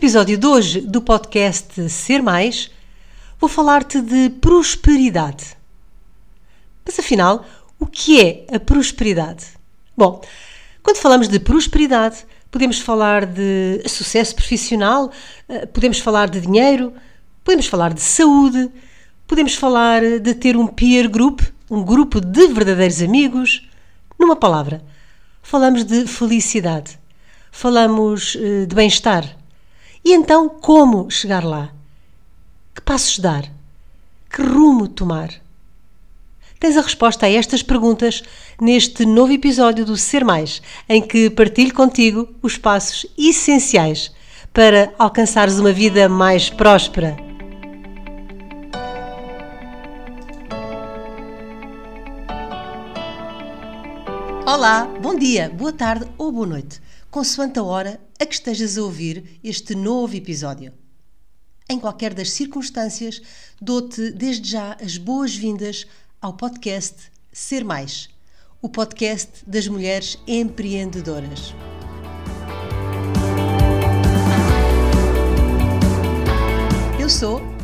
episódio de hoje do podcast Ser Mais, vou falar-te de prosperidade. Mas afinal, o que é a prosperidade? Bom, quando falamos de prosperidade, podemos falar de sucesso profissional, eh, podemos falar de dinheiro, podemos falar de saúde, podemos falar de ter um peer group, um grupo de verdadeiros amigos. Numa palavra, falamos de felicidade, falamos eh, de bem-estar e então, como chegar lá? Que passos dar? Que rumo tomar? Tens a resposta a estas perguntas neste novo episódio do Ser Mais, em que partilho contigo os passos essenciais para alcançares uma vida mais próspera. Olá, bom dia, boa tarde ou boa noite consoante a hora a que estejas a ouvir este novo episódio. Em qualquer das circunstâncias, dou-te desde já as boas-vindas ao podcast Ser Mais, o podcast das mulheres empreendedoras. Eu sou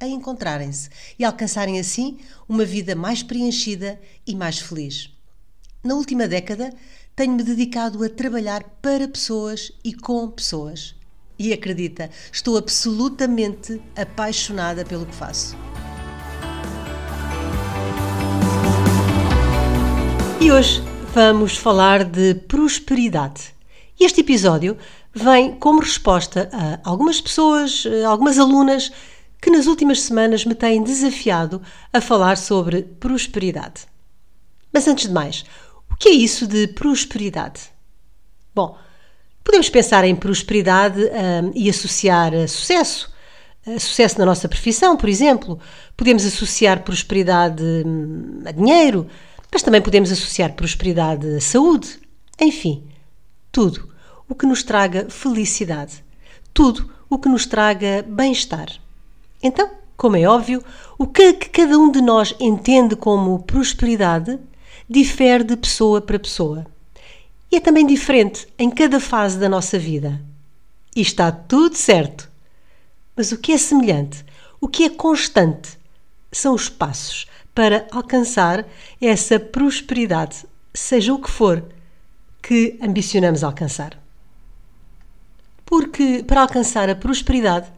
a encontrarem-se e alcançarem assim uma vida mais preenchida e mais feliz. Na última década, tenho-me dedicado a trabalhar para pessoas e com pessoas. E acredita, estou absolutamente apaixonada pelo que faço. E hoje vamos falar de prosperidade. Este episódio vem como resposta a algumas pessoas, algumas alunas que nas últimas semanas me têm desafiado a falar sobre prosperidade. Mas antes de mais, o que é isso de prosperidade? Bom, podemos pensar em prosperidade um, e associar sucesso. Sucesso na nossa profissão, por exemplo. Podemos associar prosperidade hum, a dinheiro, mas também podemos associar prosperidade à saúde. Enfim, tudo o que nos traga felicidade. Tudo o que nos traga bem-estar. Então, como é óbvio, o que, que cada um de nós entende como prosperidade difere de pessoa para pessoa. E é também diferente em cada fase da nossa vida. E está tudo certo. Mas o que é semelhante, o que é constante, são os passos para alcançar essa prosperidade, seja o que for que ambicionamos alcançar. Porque para alcançar a prosperidade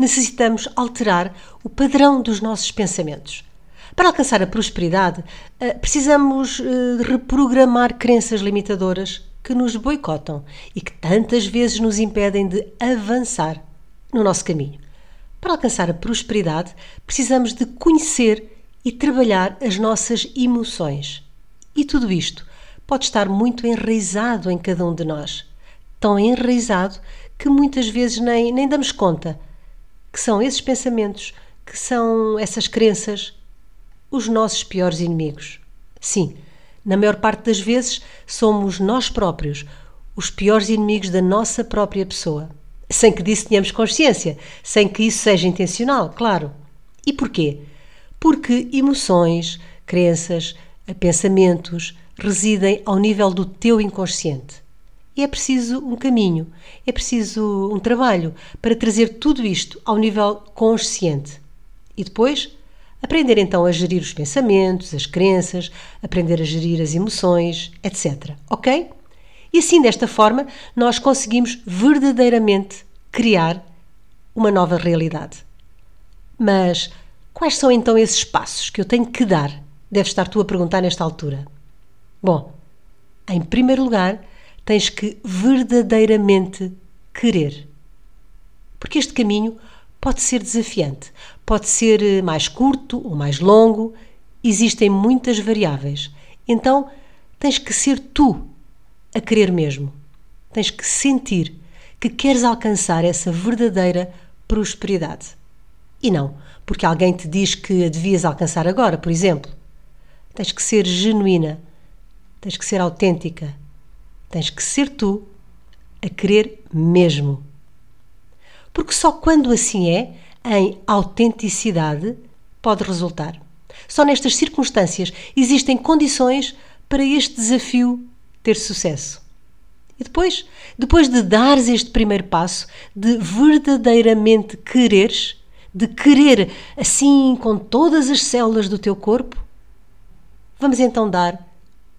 necessitamos alterar o padrão dos nossos pensamentos. Para alcançar a prosperidade, eh, precisamos eh, reprogramar crenças limitadoras que nos boicotam e que tantas vezes nos impedem de avançar no nosso caminho. Para alcançar a prosperidade, precisamos de conhecer e trabalhar as nossas emoções. E tudo isto pode estar muito enraizado em cada um de nós. Tão enraizado que muitas vezes nem, nem damos conta que são esses pensamentos, que são essas crenças, os nossos piores inimigos. Sim, na maior parte das vezes somos nós próprios os piores inimigos da nossa própria pessoa. Sem que disso tenhamos consciência, sem que isso seja intencional, claro. E porquê? Porque emoções, crenças, pensamentos residem ao nível do teu inconsciente é preciso um caminho, é preciso um trabalho para trazer tudo isto ao nível consciente. E depois, aprender então a gerir os pensamentos, as crenças, aprender a gerir as emoções, etc. Ok? E assim, desta forma, nós conseguimos verdadeiramente criar uma nova realidade. Mas quais são então esses passos que eu tenho que dar? Deves estar tu a perguntar nesta altura. Bom, em primeiro lugar, tens que verdadeiramente querer. Porque este caminho pode ser desafiante, pode ser eh, mais curto ou mais longo, existem muitas variáveis. Então, tens que ser tu a querer mesmo. Tens que sentir que queres alcançar essa verdadeira prosperidade. E não porque alguém te diz que a devias alcançar agora, por exemplo. Tens que ser genuína, tens que ser autêntica, tens que ser tu a querer mesmo. Porque só quando assim é, em autenticidade, pode resultar. Só nestas circunstâncias existem condições para este desafio ter sucesso. E depois, depois de dares este primeiro passo, de verdadeiramente quereres, de querer assim com todas as células do teu corpo, vamos então dar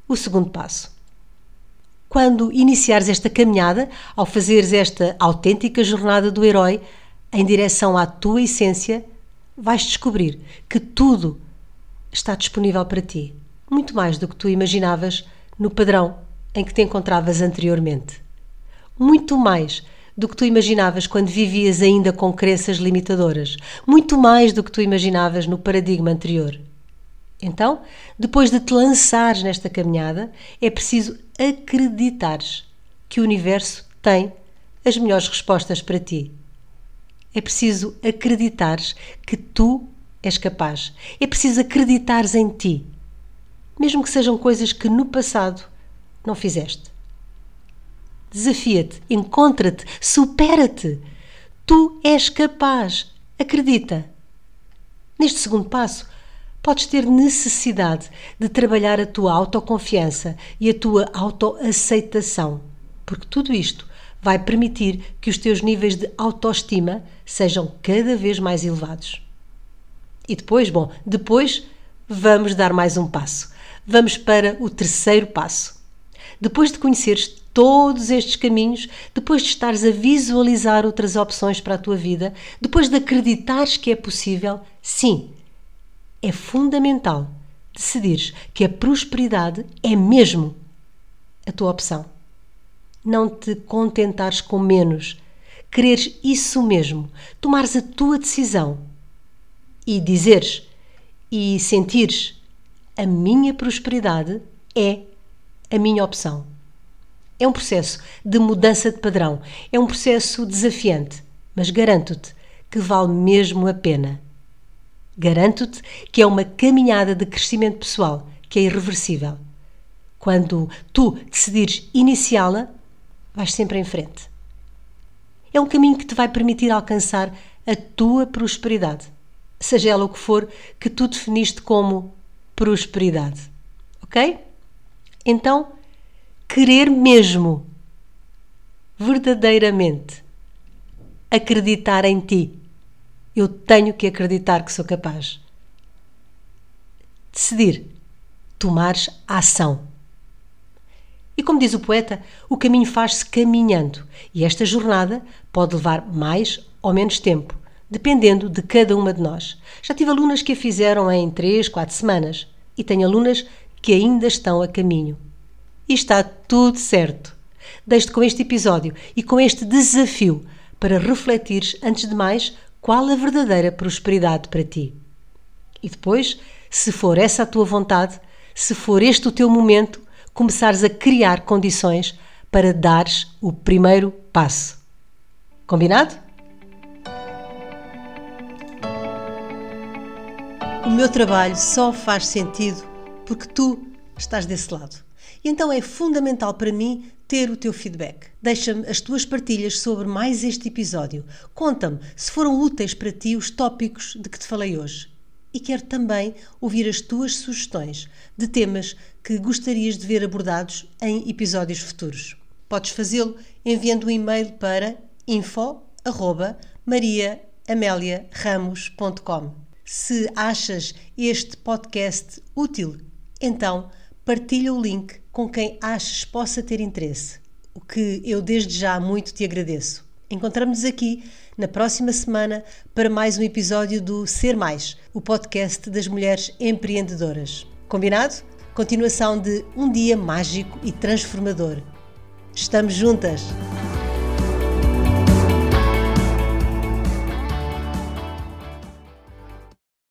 o segundo passo. Quando iniciares esta caminhada, ao fazeres esta autêntica jornada do herói em direção à tua essência, vais descobrir que tudo está disponível para ti, muito mais do que tu imaginavas no padrão em que te encontravas anteriormente. Muito mais do que tu imaginavas quando vivias ainda com crenças limitadoras, muito mais do que tu imaginavas no paradigma anterior. Então, depois de te lançares nesta caminhada, é preciso acreditares que o universo tem as melhores respostas para ti. É preciso acreditares que tu és capaz. É preciso acreditares em ti, mesmo que sejam coisas que no passado não fizeste. Desafia-te, encontra-te, supera-te. Tu és capaz. Acredita. Neste segundo passo, podes ter necessidade de trabalhar a tua autoconfiança e a tua autoaceitação, porque tudo isto vai permitir que os teus níveis de autoestima sejam cada vez mais elevados. E depois, bom, depois vamos dar mais um passo. Vamos para o terceiro passo. Depois de conheceres todos estes caminhos, depois de estares a visualizar outras opções para a tua vida, depois de acreditares que é possível, sim, é fundamental decidires que a prosperidade é mesmo a tua opção. Não te contentares com menos, quereres isso mesmo, tomares a tua decisão e dizeres e sentires a minha prosperidade é a minha opção. É um processo de mudança de padrão, é um processo desafiante, mas garanto-te que vale mesmo a pena. Garanto-te que é uma caminhada de crescimento pessoal que é irreversível. Quando tu decidires iniciá-la, vais sempre em frente. É um caminho que te vai permitir alcançar a tua prosperidade, seja ela o que for que tu definiste como prosperidade. Ok? Então, querer mesmo, verdadeiramente, acreditar em ti eu tenho que acreditar que sou capaz. Decidir. Tomares ação. E como diz o poeta, o caminho faz-se caminhando e esta jornada pode levar mais ou menos tempo, dependendo de cada uma de nós. Já tive alunas que a fizeram em 3, 4 semanas e tenho alunas que ainda estão a caminho. E está tudo certo. Deixo-te com este episódio e com este desafio para refletires, antes de mais, qual a verdadeira prosperidade para ti. E depois, se for essa a tua vontade, se for este o teu momento, começares a criar condições para dares o primeiro passo. Combinado? O meu trabalho só faz sentido porque tu estás desse lado. E então é fundamental para mim ter o teu feedback. Deixa-me as tuas partilhas sobre mais este episódio. Conta-me se foram úteis para ti os tópicos de que te falei hoje. E quero também ouvir as tuas sugestões de temas que gostarias de ver abordados em episódios futuros. Podes fazê-lo enviando um e-mail para info@mariaameliaramos.com. Se achas este podcast útil, então partilha o link com quem achas possa ter interesse, o que eu desde já muito te agradeço. Encontramos-nos aqui na próxima semana para mais um episódio do Ser Mais, o podcast das mulheres empreendedoras. Combinado? Continuação de um dia mágico e transformador. Estamos juntas!